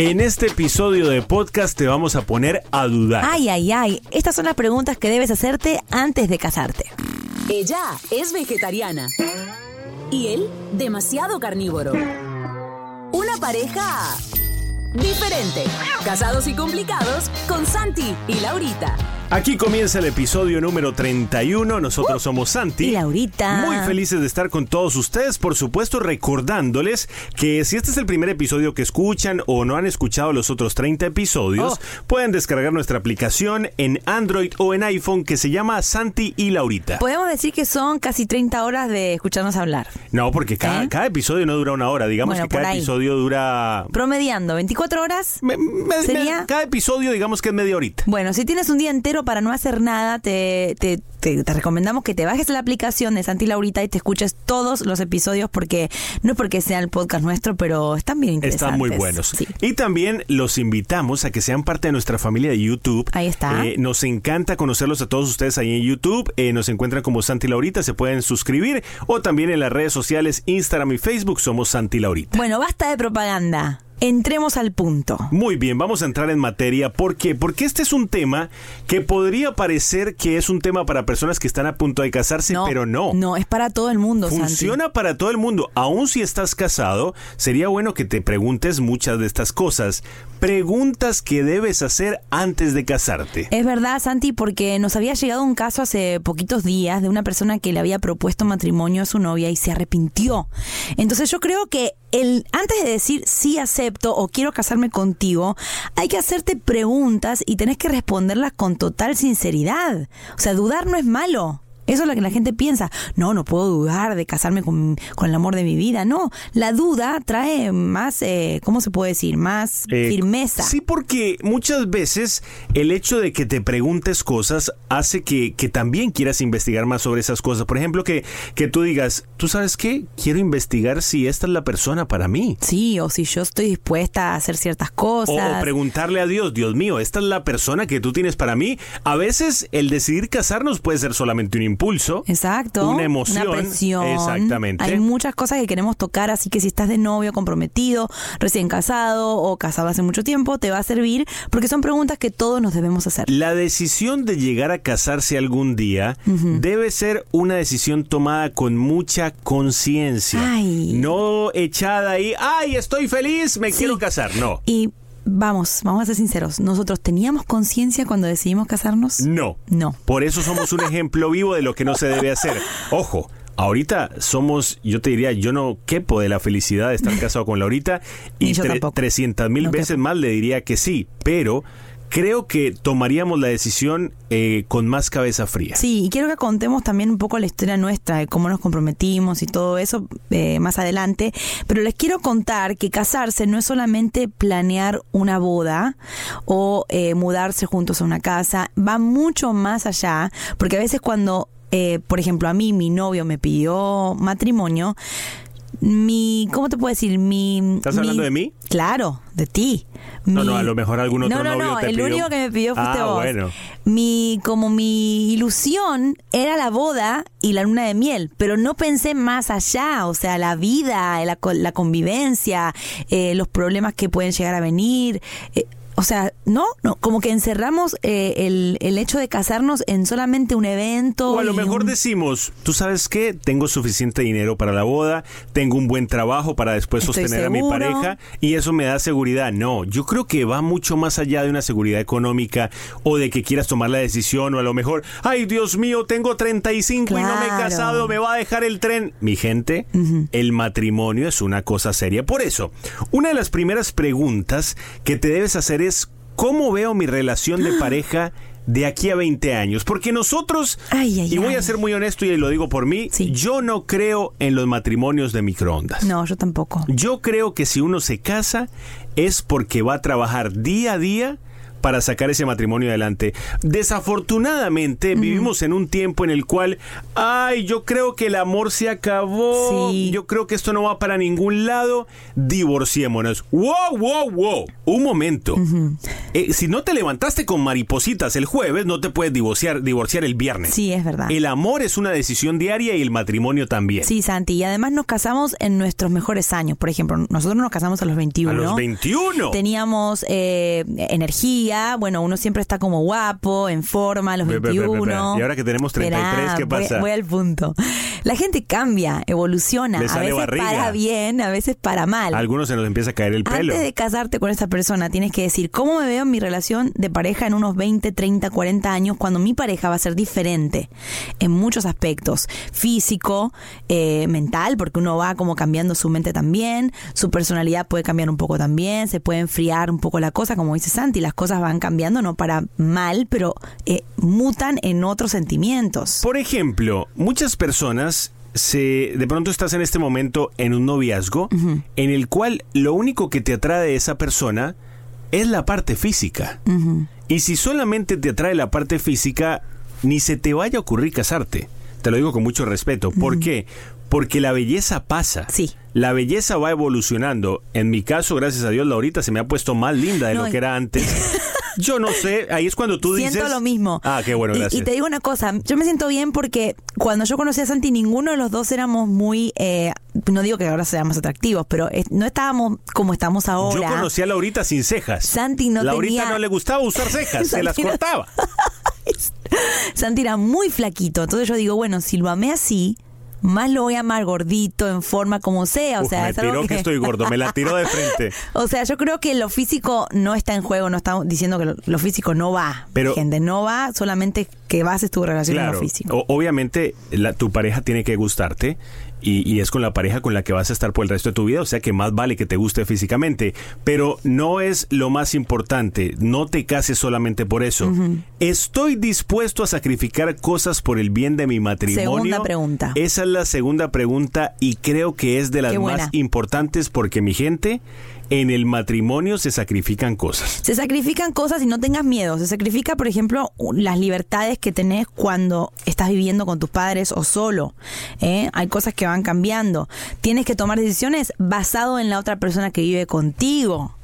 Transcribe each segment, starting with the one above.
En este episodio de podcast te vamos a poner a dudar. Ay, ay, ay. Estas son las preguntas que debes hacerte antes de casarte. Ella es vegetariana. Y él, demasiado carnívoro. Una pareja diferente. Casados y complicados con Santi y Laurita. Aquí comienza el episodio número 31. Nosotros somos Santi. Y Laurita. Muy felices de estar con todos ustedes. Por supuesto, recordándoles que si este es el primer episodio que escuchan o no han escuchado los otros 30 episodios, Oh. pueden descargar nuestra aplicación en Android o en iPhone que se llama Santi y Laurita. Podemos decir que son casi 30 horas de escucharnos hablar. No, porque cada, ¿Eh? cada episodio no dura una hora. Digamos Bueno, que cada ahí. episodio dura. Promediando, 24 horas. me- me- ¿Sería? cada episodio, digamos que es media horita. Bueno, si tienes un día entero para no hacer nada, te, te, te- te recomendamos que te bajes la aplicación de Santi Laurita y te escuches todos los episodios porque no es porque sea el podcast nuestro, pero están bien interesantes. Están muy buenos. Sí. Y también los invitamos a que sean parte de nuestra familia de YouTube. Ahí está. Eh, nos encanta conocerlos a todos ustedes ahí en YouTube. Eh, nos encuentran como Santi Laurita, se pueden suscribir. O también en las redes sociales Instagram y Facebook somos Santi Laurita. Bueno, basta de propaganda. Entremos al punto. Muy bien, vamos a entrar en materia. ¿Por qué? Porque este es un tema que podría parecer que es un tema para personas que están a punto de casarse, pero no. No, es para todo el mundo, Santi. Funciona para todo el mundo. Aún si estás casado, sería bueno que te preguntes muchas de estas cosas. Preguntas que debes hacer antes de casarte. Es verdad, Santi, porque nos había llegado un caso hace poquitos días de una persona que le había propuesto matrimonio a su novia y se arrepintió. Entonces yo creo que el, antes de decir sí acepto o quiero casarme contigo, hay que hacerte preguntas y tenés que responderlas con total sinceridad. O sea, dudar no es malo. Eso es lo que la gente piensa. No, no puedo dudar de casarme con, con el amor de mi vida. No, la duda trae más, eh, ¿cómo se puede decir? Más Eh, firmeza. Sí, porque muchas veces el hecho de que te preguntes cosas hace que, que también quieras investigar más sobre esas cosas. Por ejemplo, que, que tú digas, ¿tú sabes qué? Quiero investigar si esta es la persona para mí. Sí, o si yo estoy dispuesta a hacer ciertas cosas. o preguntarle a Dios, Dios mío, esta es la persona que tú tienes para mí. A veces el decidir casarnos puede ser solamente un impulso. Exacto. Una emoción. Una presión. Exactamente. Hay muchas cosas que queremos tocar, así que si estás de novio, comprometido, recién casado o casado hace mucho tiempo, te va a servir porque son preguntas que todos nos debemos hacer. La decisión de llegar a casarse algún día debe ser una decisión tomada con mucha conciencia. No echada ahí, ay, estoy feliz, me Sí. quiero casar. No. Y vamos, vamos a ser sinceros, ¿nosotros teníamos conciencia cuando decidimos casarnos? No. No. Por eso somos un ejemplo vivo de lo que no se debe hacer. Ojo. Ahorita somos, yo te diría, yo no quepo de la felicidad de estar casado con Laurita y yo tre- tampoco. 300 mil No veces más le diría que sí, pero creo que tomaríamos la decisión eh, con más cabeza fría. Sí, y quiero que contemos también un poco la historia nuestra, de cómo nos comprometimos y todo eso eh, más adelante. Pero les quiero contar que casarse no es solamente planear una boda o eh, mudarse juntos a una casa, va mucho más allá, porque a veces cuando, eh, por ejemplo, a mí mi novio me pidió matrimonio, mi, ¿cómo te puedo decir? Mi, ¿Estás hablando de mí? Claro, de ti. No, Mi- no, a lo mejor algún otro No, no, novio no, te el pidió- único que me pidió fuiste Ah, vos. bueno. Mi, como mi ilusión era la boda y la luna de miel, pero no pensé más allá, o sea, la vida, la, la convivencia, eh, los problemas que pueden llegar a venir. eh, o sea, no, no, como que encerramos eh, el, el hecho de casarnos en solamente un evento. O a lo mejor un- decimos, tú sabes qué, tengo suficiente dinero para la boda, tengo un buen trabajo para después Estoy sostener a mi pareja y eso me da seguridad. No, yo creo que va mucho más allá de una seguridad económica o de que quieras tomar la decisión o a lo mejor, ay Dios mío, tengo 35 y no me he Claro. casado, me va a dejar el tren. Mi gente, el matrimonio es una cosa seria. Por eso, una de las primeras preguntas que te debes hacer es, ¿cómo veo mi relación de pareja? De aquí a 20 años, porque nosotros, Ay, ay, y voy ay. a ser muy honesto y lo digo por mí, Sí. yo no creo en los matrimonios de microondas. No, yo tampoco. Yo creo que si uno se casa es porque va a trabajar día a día para sacar ese matrimonio adelante. Desafortunadamente vivimos en un tiempo en el cual, ay, yo creo que el amor se acabó, Sí. yo creo que esto no va para ningún lado, divorciémonos. Wow, wow, wow. Un momento. Eh, si no te levantaste con maripositas el jueves, no te puedes divorciar, divorciar el viernes. Sí, es verdad. El amor es una decisión diaria y el matrimonio también. Sí, Santi, y además nos casamos en nuestros mejores años. Por ejemplo, nosotros nos casamos a los 21. A los 21. Teníamos eh, energía, bueno, uno siempre está como guapo, en forma, a los ve. 21. Y ahora que tenemos 33, Esperá, ¿qué voy- pasa? Voy, al punto. La gente cambia, evoluciona, Le a veces barriga. para bien, a veces para mal. A algunos se nos empieza a caer el pelo. Antes de casarte con esa persona, tienes que decir cómo me veo en mi relación de pareja en unos 20, 30, 40 años, cuando mi pareja va a ser diferente en muchos aspectos. Físico, eh, mental, porque uno va como cambiando su mente también, su personalidad puede cambiar un poco también, se puede enfriar un poco la cosa, como dice Santi, las cosas van cambiando, no para mal, pero eh, mutan en otros sentimientos. Por ejemplo, muchas personas se de pronto estás en este momento en un noviazgo en el cual lo único que te atrae de esa persona es la parte física. Y si solamente te atrae la parte física, ni se te vaya a ocurrir casarte. Te lo digo con mucho respeto. ¿Por qué? Porque la belleza pasa. Sí. La belleza va evolucionando. En mi caso, gracias a Dios, Laurita se me ha puesto más linda de No, lo que era antes. Yo no sé, ahí es cuando tú dices... Siento lo mismo. Ah, qué bueno, Y- gracias. Y, te digo una cosa, yo me siento bien porque cuando yo conocí a Santi, ninguno de los dos éramos muy, eh, no digo que ahora seamos atractivos, pero no estábamos como estamos ahora. Yo conocí a Laurita sin cejas. Santi no Laurita tenía- no le gustaba usar cejas, se las cortaba. Santi era muy flaquito, entonces yo digo, bueno, si lo amé así, más lo voy a amar gordito, en forma como sea, o Uf, sea, me es tiró que... estoy gordo, me la tiró de frente. O sea, yo creo que lo físico no está en juego, no estamos diciendo que lo, lo físico no va, Pero- gente, no va, solamente que bases tu relación en Claro, lo físico. o- obviamente la- tu pareja tiene que gustarte y, y es con la pareja con la que vas a estar por el resto de tu vida, o sea que más vale que te guste físicamente, pero no es lo más importante, no te cases solamente por eso. ¿Estoy dispuesto a sacrificar cosas por el bien de mi matrimonio? Segunda pregunta. Esa es la segunda pregunta y creo que es de las más importantes porque mi gente, en el matrimonio se sacrifican cosas. Se sacrifican cosas y no tengas miedo. Se sacrifica, por ejemplo, las libertades que tenés cuando estás viviendo con tus padres o solo. ¿eh? Hay cosas que van cambiando. Tienes que tomar decisiones basado en la otra persona que vive contigo.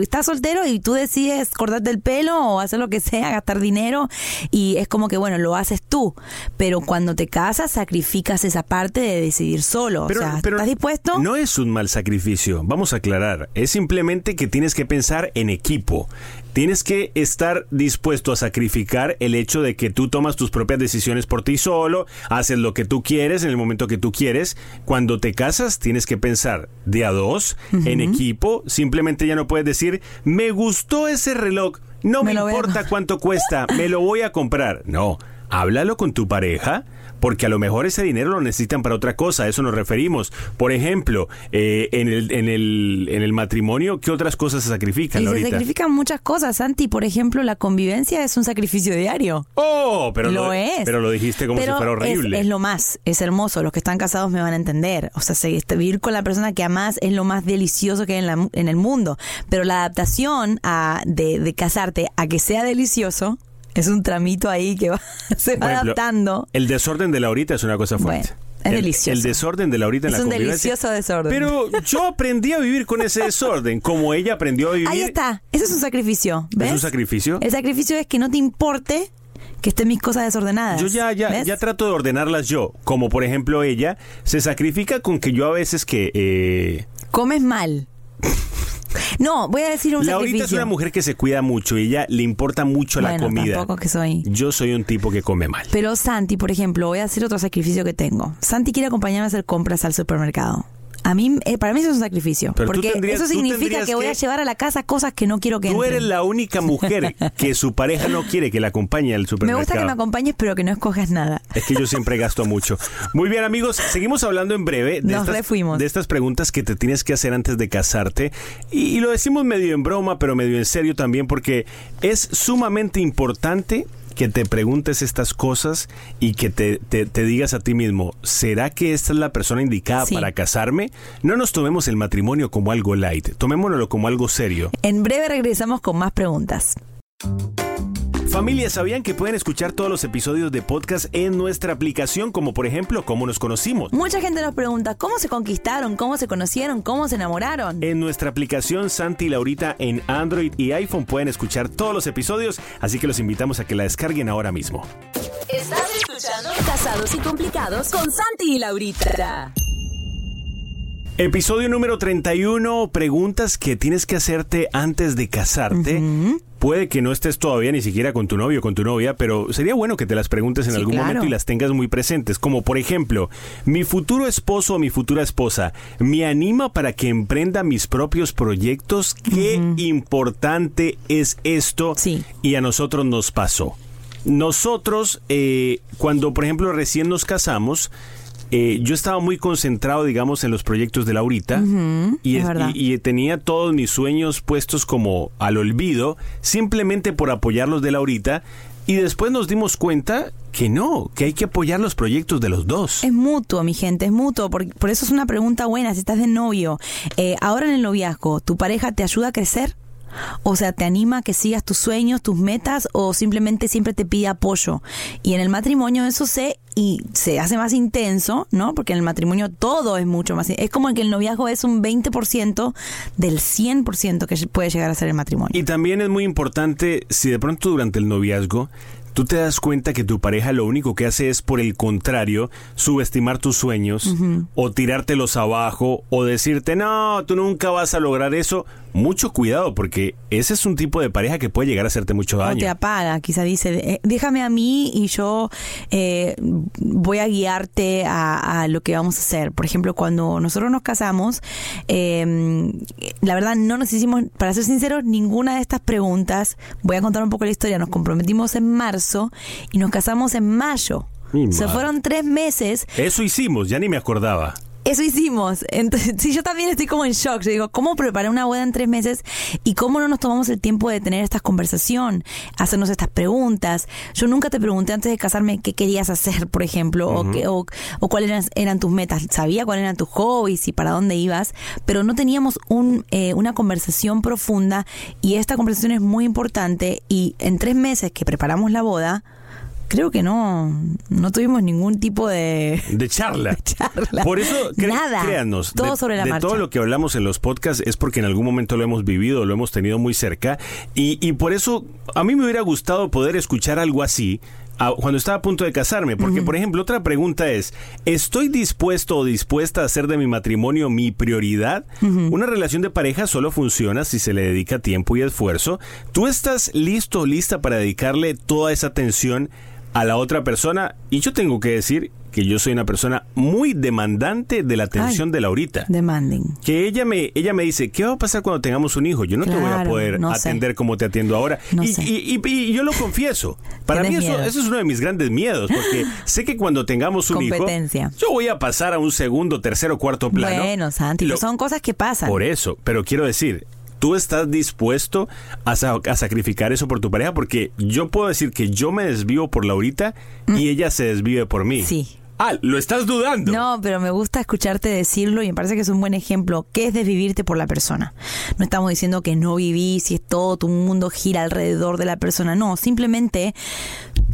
Estás soltero y tú decides cortarte el pelo o hacer lo que sea, gastar dinero y es como que bueno, lo haces tú, pero cuando te casas sacrificas esa parte de decidir solo, o sea, ¿estás dispuesto? No es un mal sacrificio, vamos a aclarar. Es simplemente que tienes que pensar en equipo. Tienes que estar dispuesto a sacrificar el hecho de que tú tomas tus propias decisiones por ti solo, haces lo que tú quieres en el momento que tú quieres. Cuando te casas tienes que pensar de a dos, en equipo. Simplemente ya no puedes decir, me gustó ese reloj, no me, Me lo veo. importa cuánto cuesta, me lo voy a comprar. No, háblalo con tu pareja porque a lo mejor ese dinero lo necesitan para otra cosa, a eso nos referimos. Por ejemplo, eh, en, el, en, el, en el matrimonio, ¿qué otras cosas se sacrifican Y se sacrifican muchas cosas, Santi. Por ejemplo, la convivencia es un sacrificio diario. Oh, pero lo, es. Pero lo dijiste como Pero si fuera horrible. Es, es lo más, es hermoso. Los que están casados me van a entender. O sea, se- este, vivir con la persona que amas es lo más delicioso que hay en, la- en el mundo. Pero la adaptación a, de, de casarte a que sea delicioso es un tramito ahí que va, se va ejemplo, adaptando. El desorden de Laurita es una cosa fuerte. Bueno, es el, delicioso. El desorden de Laurita en Es la un delicioso desorden. Pero yo aprendí a vivir con ese desorden, como ella aprendió a vivir. Ahí está. Eso es un sacrificio. ¿ves? ¿Es un sacrificio? El sacrificio es que no te importe que estén mis cosas desordenadas. Yo ya, ya, ¿ves? ya trato de ordenarlas yo. Como por ejemplo ella se sacrifica con que yo a veces que... eh, Comes mal. No, voy a decir un Laurita sacrificio. es una mujer que se cuida mucho y ella le importa mucho la comida. tampoco que soy. Yo soy un tipo que come mal. Pero Santi, por ejemplo, voy a hacer otro sacrificio que tengo. Santi quiere acompañarme a hacer compras al supermercado. A mí, eh, para mí eso es un sacrificio. Pero porque tendrías- eso significa que voy a llevar a la casa cosas que no quiero que Tú entren. eres la única mujer que su pareja no quiere que la acompañe al Me supermercado. gusta que me acompañes, pero que no escojas nada. Es que yo siempre gasto mucho. Muy bien, amigos, seguimos hablando en breve de, Nos estas, refuimos. de estas preguntas que te tienes que hacer antes de casarte. Y, y lo decimos medio en broma, pero medio en serio también, porque es sumamente importante que te preguntes estas cosas y que te, te- te digas a ti mismo, ¿será que esta es la persona indicada Sí. para casarme? No nos tomemos el matrimonio como algo light, tomémonoslo como algo serio. En breve regresamos con más preguntas. Familia, ¿sabían que pueden escuchar todos los episodios de podcast en nuestra aplicación, como por ejemplo, cómo nos conocimos? Mucha gente nos pregunta cómo se conquistaron, cómo se conocieron, cómo se enamoraron. En nuestra aplicación Santi y Laurita en Android y iPhone pueden escuchar todos los episodios, así que los invitamos a que la descarguen ahora mismo. Estás escuchando Casados y Complicados con Santi y Laurita. Episodio número 31, preguntas que tienes que hacerte antes de casarte. Puede que no estés todavía ni siquiera con tu novio o con tu novia, pero sería bueno que te las preguntes en Sí, algún claro. momento y las tengas muy presentes. Como por ejemplo, mi futuro esposo o mi futura esposa me anima para que emprenda mis propios proyectos. Qué importante es esto Sí. y a nosotros nos pasó. Nosotros, eh, cuando por ejemplo recién nos casamos, eh, yo estaba muy concentrado, digamos, en los proyectos de Laurita y, es es- verdad. y- y tenía todos mis sueños puestos como al olvido, simplemente por apoyarlos de Laurita. Y después nos dimos cuenta que no, que hay que apoyar los proyectos de los dos. Es mutuo, mi gente, es mutuo. Por, por eso es una pregunta buena. Si estás de novio, eh, ahora en el noviazgo, ¿tu pareja te ayuda a crecer? O sea, ¿te anima a que sigas tus sueños, tus metas o simplemente siempre te pide apoyo? Y en el matrimonio eso se y se hace más intenso, ¿no? Porque en el matrimonio todo es mucho más. Es como que el noviazgo es un 20% del 100% que puede llegar a ser el matrimonio. Y también es muy importante si de pronto durante el noviazgo tú te das cuenta que tu pareja lo único que hace es, por el contrario, subestimar tus sueños o tirártelos abajo o decirte, no, tú nunca vas a lograr eso. Mucho cuidado porque ese es un tipo de pareja que puede llegar a hacerte mucho O te daño. apaga, quizá dice, eh, déjame a mí y yo eh, voy a guiarte a, a lo que vamos a hacer. Por ejemplo, cuando nosotros nos casamos, eh, la verdad no nos hicimos, para ser sinceros, ninguna de estas preguntas. Voy a contar un poco la historia. Nos comprometimos en marzo y nos casamos en mayo. Se fueron tres meses Eso hicimos, ya ni me acordaba. Eso hicimos. Entonces, sí, yo también estoy como en shock. Yo digo, ¿cómo preparé una boda en tres meses y cómo no nos tomamos el tiempo de tener esta conversación, hacernos estas preguntas? Yo nunca te pregunté antes de casarme qué querías hacer, por ejemplo, o, qué- o, o cuáles eran, eran tus metas. Sabía cuáles eran tus hobbies y para dónde ibas, pero no teníamos un, eh, una conversación profunda y esta conversación es muy importante y en tres meses que preparamos la boda, creo que no, no tuvimos ningún tipo de... De charla. De charla. Por eso, cre- Nada. créanos, Todo de, sobre la de marcha. todo lo que hablamos en los podcasts es porque en algún momento lo hemos vivido, lo hemos tenido muy cerca. Y, y por eso a mí me hubiera gustado poder escuchar algo así cuando estaba a punto de casarme. Porque, por ejemplo, otra pregunta es, ¿estoy dispuesto o dispuesta a hacer de mi matrimonio mi prioridad? Una relación de pareja solo funciona si se le dedica tiempo y esfuerzo. ¿Tú estás listo o lista para dedicarle toda esa atención? A la otra persona y yo tengo que decir que yo soy una persona muy demandante de la atención Ay. de Laurita. Demanding. Que ella me, ella me dice, ¿qué va a pasar cuando tengamos un hijo? Yo no te voy a poder no sé. atender como te atiendo ahora. No y, y- y- y yo lo confieso. Para mí eso, eso es uno de mis grandes miedos, porque sé que cuando tengamos un hijo, yo voy a pasar a un segundo, tercero, cuarto plano. Bueno, Santi, Lo- son cosas que pasan. Por eso, pero quiero decir, tú estás dispuesto a, sa- a sacrificar eso por tu pareja, porque yo puedo decir que yo me desvío por Laurita y ella se desvive por mí. Mm. Sí. Ah, lo estás dudando. No, pero me gusta escucharte decirlo y me parece que es un buen ejemplo. ¿Qué es desvivirte por la persona? No estamos diciendo que no vivís y es todo tu mundo gira alrededor de la persona. No, simplemente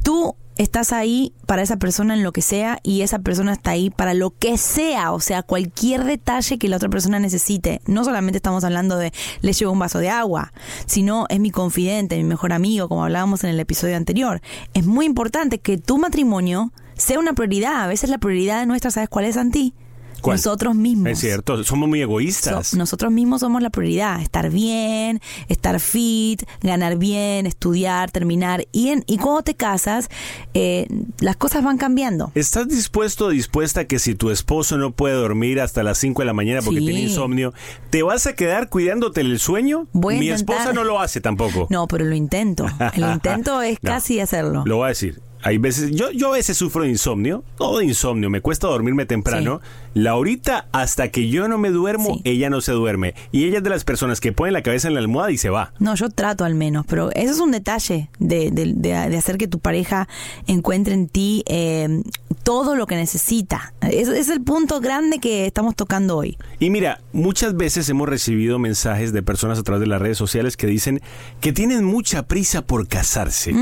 tú estás ahí para esa persona en lo que sea y esa persona está ahí para lo que sea, o sea, cualquier detalle que la otra persona necesite. No solamente estamos hablando de le llevo un vaso de agua, sino es mi confidente, mi mejor amigo, como hablábamos en el episodio anterior. Es muy importante que tu matrimonio sea una prioridad. A veces la prioridad nuestra, ¿sabes cuál es, Santi? ¿Cuál? Nosotros mismos. Es cierto, somos muy egoístas. So- nosotros mismos somos la prioridad. Estar bien, estar fit, ganar bien, estudiar, terminar. Y, en, y cuando te casas, eh, las cosas van cambiando. ¿Estás dispuesto o dispuesta a que si tu esposo no puede dormir hasta las 5 de la mañana porque Sí. tiene insomnio, ¿te vas a quedar cuidándote el sueño? Voy Mi intentar. esposa no lo hace tampoco. No, pero lo intento. El intento es No. casi hacerlo. Lo voy a decir. Hay veces, yo, yo a veces sufro de insomnio, no de insomnio, me cuesta dormirme temprano. Laurita, hasta que yo no me duermo, Sí. ella no se duerme. Y ella es de las personas que pone la cabeza en la almohada y se va. No, yo trato al menos, pero eso es un detalle de, de- de- de hacer que tu pareja encuentre en ti eh, todo lo que necesita. Es, es el punto grande que estamos tocando hoy. Y mira, muchas veces hemos recibido mensajes de personas a través de las redes sociales que dicen que tienen mucha prisa por casarse.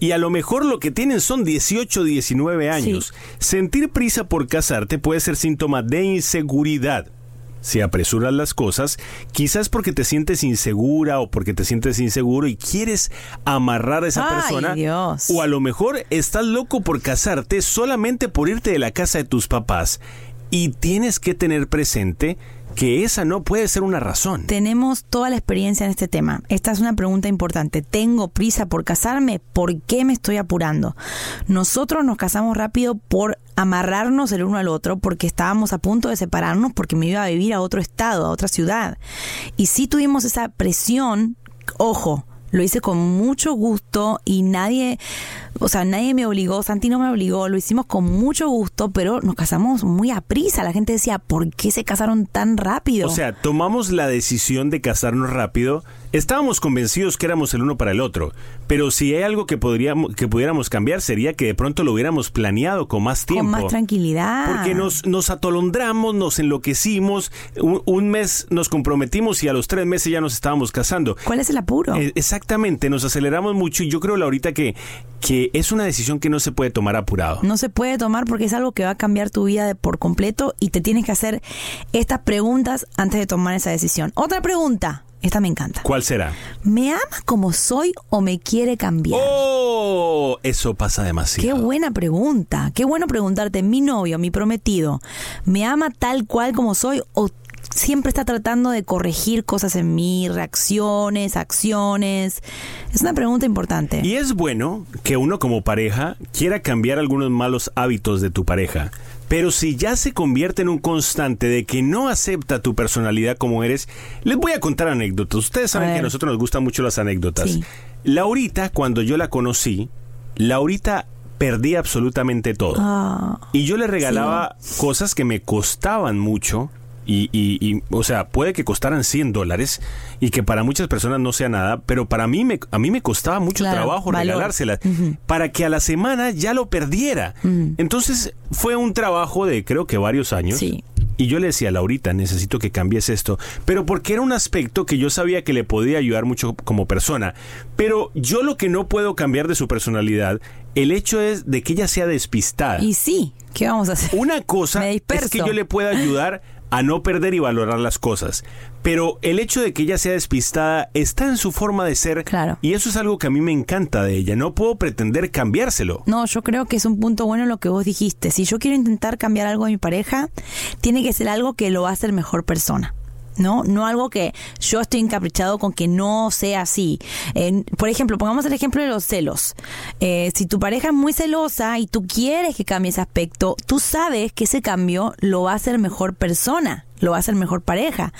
Y a lo mejor lo que tienen son 18, 19 años. Sentir prisa por casarte puede ser síntoma de inseguridad. Si apresuras las cosas, quizás porque te sientes insegura o porque te sientes inseguro y quieres amarrar a esa Ay, persona. Dios. O a lo mejor estás loco por casarte solamente por irte de la casa de tus papás. Y tienes que tener presente que esa no puede ser una razón. Tenemos toda la experiencia en este tema. Esta es una pregunta importante. ¿Tengo prisa por casarme? ¿Por qué me estoy apurando? Nosotros nos casamos rápido por amarrarnos el uno al otro porque estábamos a punto de separarnos porque me iba a vivir a otro estado, a otra ciudad. Y sí tuvimos esa presión, ojo, lo hice con mucho gusto y nadie, o sea, nadie me obligó, Santi no me obligó, lo hicimos con mucho gusto, pero nos casamos muy a prisa. La gente decía, ¿por qué se casaron tan rápido? O sea, tomamos la decisión de casarnos rápido. Estábamos convencidos que éramos el uno para el otro, pero si hay algo que podríamos que pudiéramos cambiar sería que de pronto lo hubiéramos planeado con más tiempo. con más tranquilidad. Porque nos, nos atolondramos, nos enloquecimos, un, un mes nos comprometimos y a los tres meses ya nos estábamos casando. ¿Cuál es el apuro? Eh, exactamente, nos aceleramos mucho y yo creo, Laurita, que, que es una decisión que no se puede tomar apurado. No se puede tomar porque es algo que va a cambiar tu vida de por completo y te tienes que hacer estas preguntas antes de tomar esa decisión. Otra pregunta, esta me encanta. ¿Cuál será? ¿Me ama como soy o me quiere cambiar? ¡Oh! Eso pasa Qué demasiado. buena pregunta. Qué bueno preguntarte, mi novio, mi prometido, ¿me ama tal cual como soy o siempre está tratando de corregir cosas en mí, reacciones, acciones? Es una pregunta importante. Y es bueno que uno como pareja quiera cambiar algunos malos hábitos de tu pareja. Pero si ya se convierte en un constante de que no acepta tu personalidad como eres, les voy a contar anécdotas. Ustedes saben A que a nosotros nos gustan mucho las anécdotas. Sí. Laurita, cuando yo la conocí, Laurita perdía absolutamente todo. Ah, Y yo le regalaba cosas que me costaban mucho. Y, y- y, o sea, puede que costaran 100 dólares y que para muchas personas no sea nada, pero para mí me, a mí me costaba mucho Claro, trabajo valor. regalárselas para que a la semana ya lo perdiera. Entonces fue un trabajo de creo que varios años. Sí. Y yo le decía, Laurita, necesito que cambies esto. Pero porque era un aspecto que yo sabía que le podía ayudar mucho como persona. Pero yo lo que no puedo cambiar de su personalidad, el hecho es de que ella sea despistada. y sí, ¿qué vamos a hacer? Una cosa es que yo le pueda ayudar a no perder y valorar las cosas. Pero el hecho de que ella sea despistada está en su forma de ser. Claro. Y eso es algo que a mí me encanta de ella. No puedo pretender cambiárselo. No, yo creo que es un punto bueno lo que vos dijiste. Si yo quiero intentar cambiar algo de mi pareja, tiene que ser algo que lo va a hacer mejor persona. ¿No? No algo que yo estoy encaprichado con que no sea así. Eh, por ejemplo, pongamos el ejemplo de los celos. Eh, si tu pareja es muy celosa y tú quieres que cambie ese aspecto, tú sabes que ese cambio lo va a hacer mejor persona lo va a hacer mejor pareja.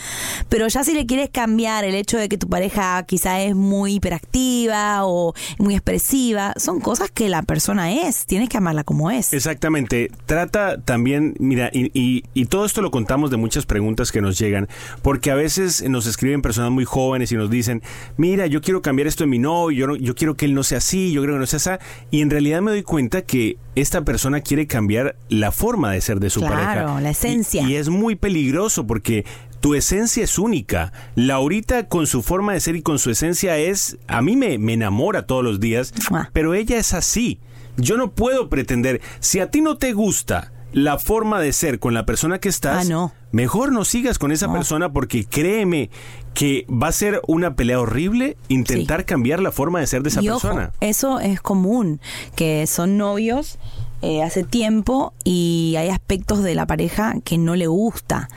Pero ya si le quieres cambiar el hecho de que tu pareja quizá es muy hiperactiva o muy expresiva, son cosas que la persona es, tienes que amarla como es. Exactamente. Trata también, mira, y, y, todo esto lo contamos de muchas preguntas que nos llegan, porque a veces nos escriben personas muy jóvenes y nos dicen, mira, yo quiero cambiar esto en mi novio, yo, yo quiero que él no sea así, yo creo que no sea así, y en realidad me doy cuenta que esta persona quiere cambiar la forma de ser de su pareja. Claro, la esencia. y es muy peligroso porque tu esencia es única. Laurita con su forma de ser y con su esencia es, a mí me, me enamora todos los días, pero ella es así. Yo no puedo pretender, si a ti no te gusta la forma de ser con la persona que estás, ah, mejor no sigas con esa persona porque créeme que va a ser una pelea horrible intentar cambiar la forma de ser de esa persona. eso es común, que son novios eh, hace tiempo y hay aspectos de la pareja que no le gusta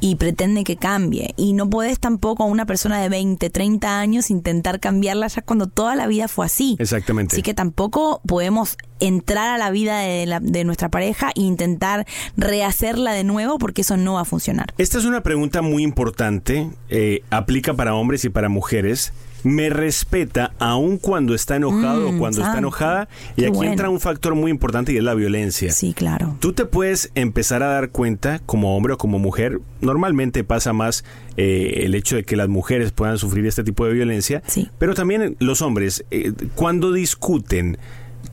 y pretende que cambie. Y no puedes tampoco a una persona de 20, 30 años intentar cambiarla ya cuando toda la vida fue así. Exactamente. Así que tampoco podemos entrar a la vida de, de nuestra pareja e intentar rehacerla de nuevo porque eso no va a funcionar. Esta es una pregunta muy importante, eh, aplica para hombres y para mujeres me respeta aun cuando está enojado o mm, cuando está enojada. Y aquí entra un factor muy importante y es la violencia. Sí, claro. Tú te puedes empezar a dar cuenta como hombre o como mujer. Normalmente pasa más eh, el hecho de que las mujeres puedan sufrir este tipo de violencia. Sí. Pero también los hombres, eh, cuando discuten,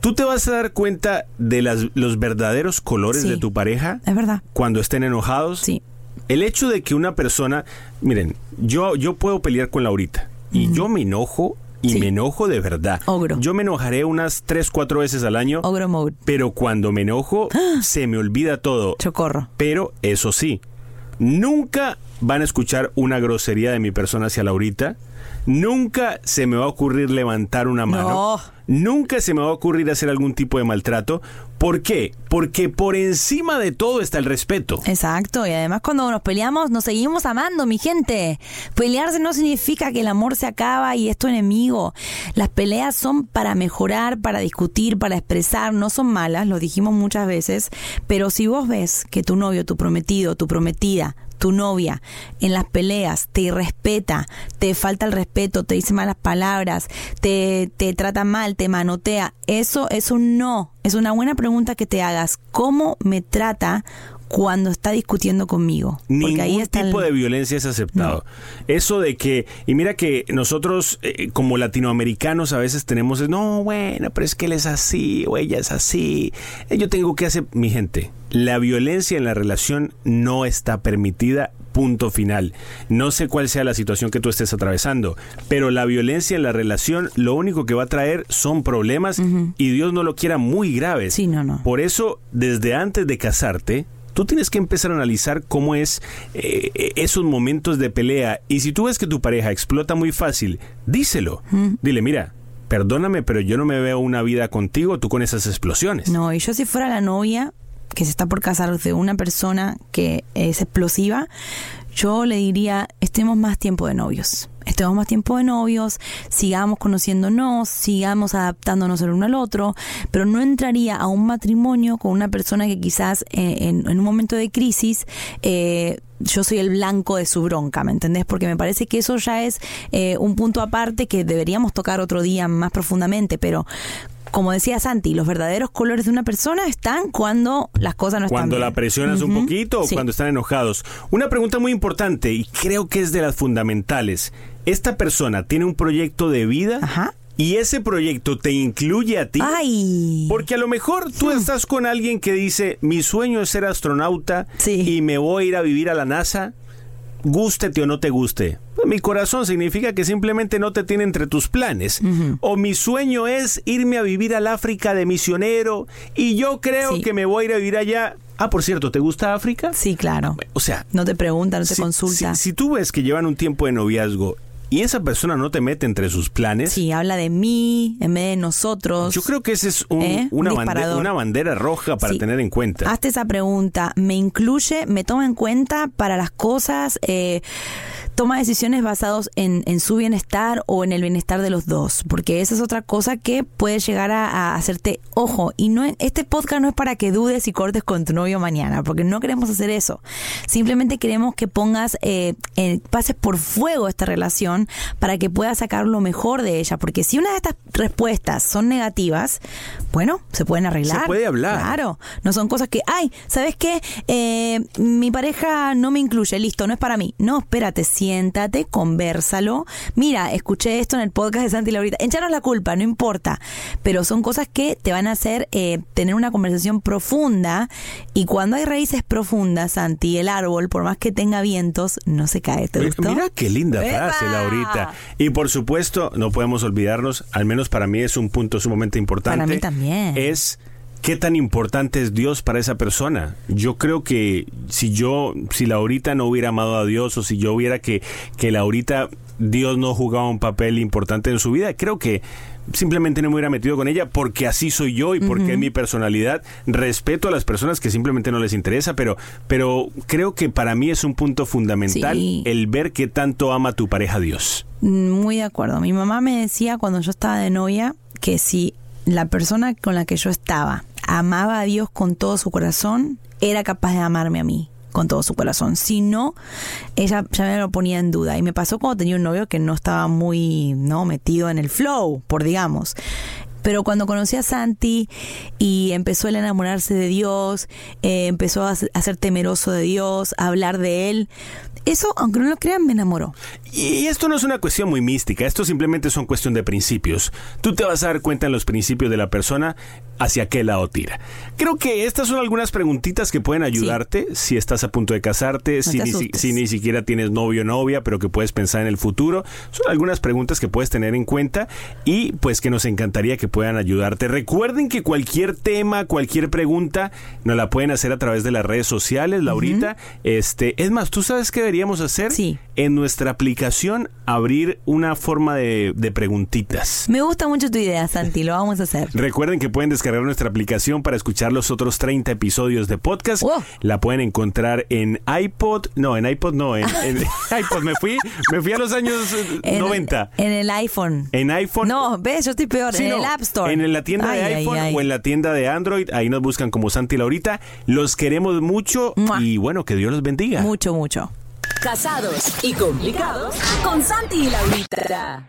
¿Tú te vas a dar cuenta de las, los verdaderos colores de tu pareja? Es verdad. Cuando estén enojados. Sí. El hecho de que una persona, miren, yo, yo puedo pelear con Laurita y yo me enojo y me enojo de verdad. Ogro. Yo me enojaré unas 3, 4 veces al año. Ogro mode. Pero cuando me enojo, se me olvida todo. Chocorro. Pero eso sí, nunca van a escuchar una grosería de mi persona hacia Laurita. Nunca se me va a ocurrir levantar una mano. Nunca se me va a ocurrir hacer algún tipo de maltrato. ¿Por qué? Porque por encima de todo está el respeto. Exacto, y además cuando nos peleamos nos seguimos amando, mi gente. Pelearse no significa que el amor se acaba y es tu enemigo. Las peleas son para mejorar, para discutir, para expresar, no son malas, lo dijimos muchas veces, pero si vos ves que tu novio, tu prometido, tu prometida tu novia en las peleas te irrespeta, te falta el respeto, te dice malas palabras, te, te trata mal, te manotea, eso es un no. Es una buena pregunta que te hagas. ¿Cómo me trata cuando está discutiendo conmigo. Ningún ahí tipo de violencia es aceptado. Eso de que, y mira que nosotros eh, como latinoamericanos a veces tenemos, no, bueno, pero es que él es así o ella es así. Eh, yo tengo que hacer, mi gente, la violencia en la relación no está permitida punto final. No sé cuál sea la situación que tú estés atravesando, pero la violencia en la relación lo único que va a traer son problemas y Dios no lo quiera muy graves. Sí, no, no. Por eso, desde antes de casarte, tú tienes que empezar a analizar cómo es eh, esos momentos de pelea. Y si tú ves que tu pareja explota muy fácil, díselo. Dile, mira, perdóname, pero yo no me veo una vida contigo, tú con esas explosiones. No, y yo si fuera la novia, que se está por casar de una persona que es explosiva, yo le diría, estemos más tiempo de novios. Estemos más tiempo de novios, sigamos conociéndonos, sigamos adaptándonos el uno al otro, pero no entraría a un matrimonio con una persona que quizás eh, en, un momento de crisis eh, yo soy el blanco de su bronca, ¿me entendés? Porque me parece que eso ya es eh, un punto aparte que deberíamos tocar otro día más profundamente, pero como decía Santi, los verdaderos colores de una persona están cuando las cosas no están Cuando la presionas un poquito o cuando están enojados. Una pregunta muy importante y creo que es de las fundamentales. ¿Esta persona tiene un proyecto de vida? Ajá. Y ese proyecto te incluye a ti. Ay. Porque a lo mejor tú hmm. estás con alguien que dice, mi sueño es ser astronauta y me voy a ir a vivir a la NASA, gústete o no te guste mi corazón significa que simplemente no te tiene entre tus planes. O mi sueño es irme a vivir al África de misionero y yo creo que me voy a ir a vivir allá. Ah, por cierto, ¿te gusta África? Sí, claro. O sea, no te preguntan, no te consultan. Si, si, tú ves que llevan un tiempo de noviazgo y esa persona no te mete entre sus planes. Sí, habla de mí en vez de nosotros. Yo creo que ese es un- ¿Eh? una, Un bandera roja para Sí. tener en cuenta. Hazte esa pregunta. ¿Me incluye, me toma en cuenta para las cosas? Eh, toma decisiones basadas en, en su bienestar o en el bienestar de los dos, porque esa es otra cosa que puede llegar a, hacerte ojo. Y no es- este podcast no es para que dudes y cortes con tu novio mañana, porque no queremos hacer eso. Simplemente queremos que pongas, eh, eh, pases por fuego esta relación para que puedas sacar lo mejor de ella, porque si una de estas respuestas son negativas, bueno, se pueden arreglar. Se puede hablar. Claro, no son cosas que, ay, ¿sabes qué? Eh, mi pareja no me incluye, listo, no es para mí. No, espérate, siéntate, conversalo. Mira, escuché esto en el podcast de Santi y Laurita. Echaros la culpa, no importa. Pero son cosas que te van a hacer eh, tener una conversación profunda. Y cuando hay raíces profundas, Santi, el árbol, por más que tenga vientos, no se cae. ¿Te gustó? Mira qué linda ¡Epa! frase, Laurita. Y por supuesto, no podemos olvidarnos, al menos para mí es un punto sumamente importante. Para mí también. Es qué tan importante es Dios para esa persona. Yo creo que si yo, si Laurita no hubiera amado a Dios o si yo hubiera que, que Laurita, Dios no jugaba un papel importante en su vida, creo que simplemente no me hubiera metido con ella porque así soy yo y porque es mi personalidad. Respeto a las personas que simplemente no les interesa, pero, pero creo que para mí es un punto fundamental Sí. el ver qué tanto ama tu pareja Dios. Muy de acuerdo. Mi mamá me decía cuando yo estaba de novia que si la persona con la que yo estaba amaba a Dios con todo su corazón, era capaz de amarme a mí con todo su corazón. Si no, ella ya me lo ponía en duda. Y me pasó cuando tenía un novio que no estaba muy no metido en el flow, por digamos. Pero cuando conocí a Santi y empezó a enamorarse de Dios, eh, empezó a ser temeroso de Dios, a hablar de él, eso, aunque no lo crean, me enamoró. Y esto no es una cuestión muy mística, esto simplemente son cuestión de principios. Tú te vas a dar cuenta en los principios de la persona hacia qué lado tira. Creo que estas son algunas preguntitas que pueden ayudarte si estás a punto de casarte, si, ni, si- siquiera tienes novio o novia, pero que puedes pensar en el futuro. Son algunas preguntas que puedes tener en cuenta y pues que nos encantaría que puedan ayudarte. Recuerden que cualquier tema, cualquier pregunta, nos la pueden hacer a través de las redes sociales, Laurita. Este, es más, ¿tú sabes qué deberíamos hacer? Sí. En nuestra aplicación abrir una forma de, de preguntitas. Me gusta mucho tu idea, Santi, lo vamos a hacer. Recuerden que pueden descargar nuestra aplicación para escuchar los otros 30 episodios de podcast. Wow. La pueden encontrar en iPod, no, en iPod no, en, en iPod me fui, me fui a los años eh, En- 90. En el iPhone. En iPhone. No, ves, yo estoy peor. Sí, en no, el App Store. En la tienda Ay, de ay, iPhone ay. o en la tienda de Android, ahí nos buscan como Santi y Laurita. Los queremos mucho Mua. y bueno, que Dios los bendiga. Mucho, mucho. Casados y complicados con Santi y Laurita.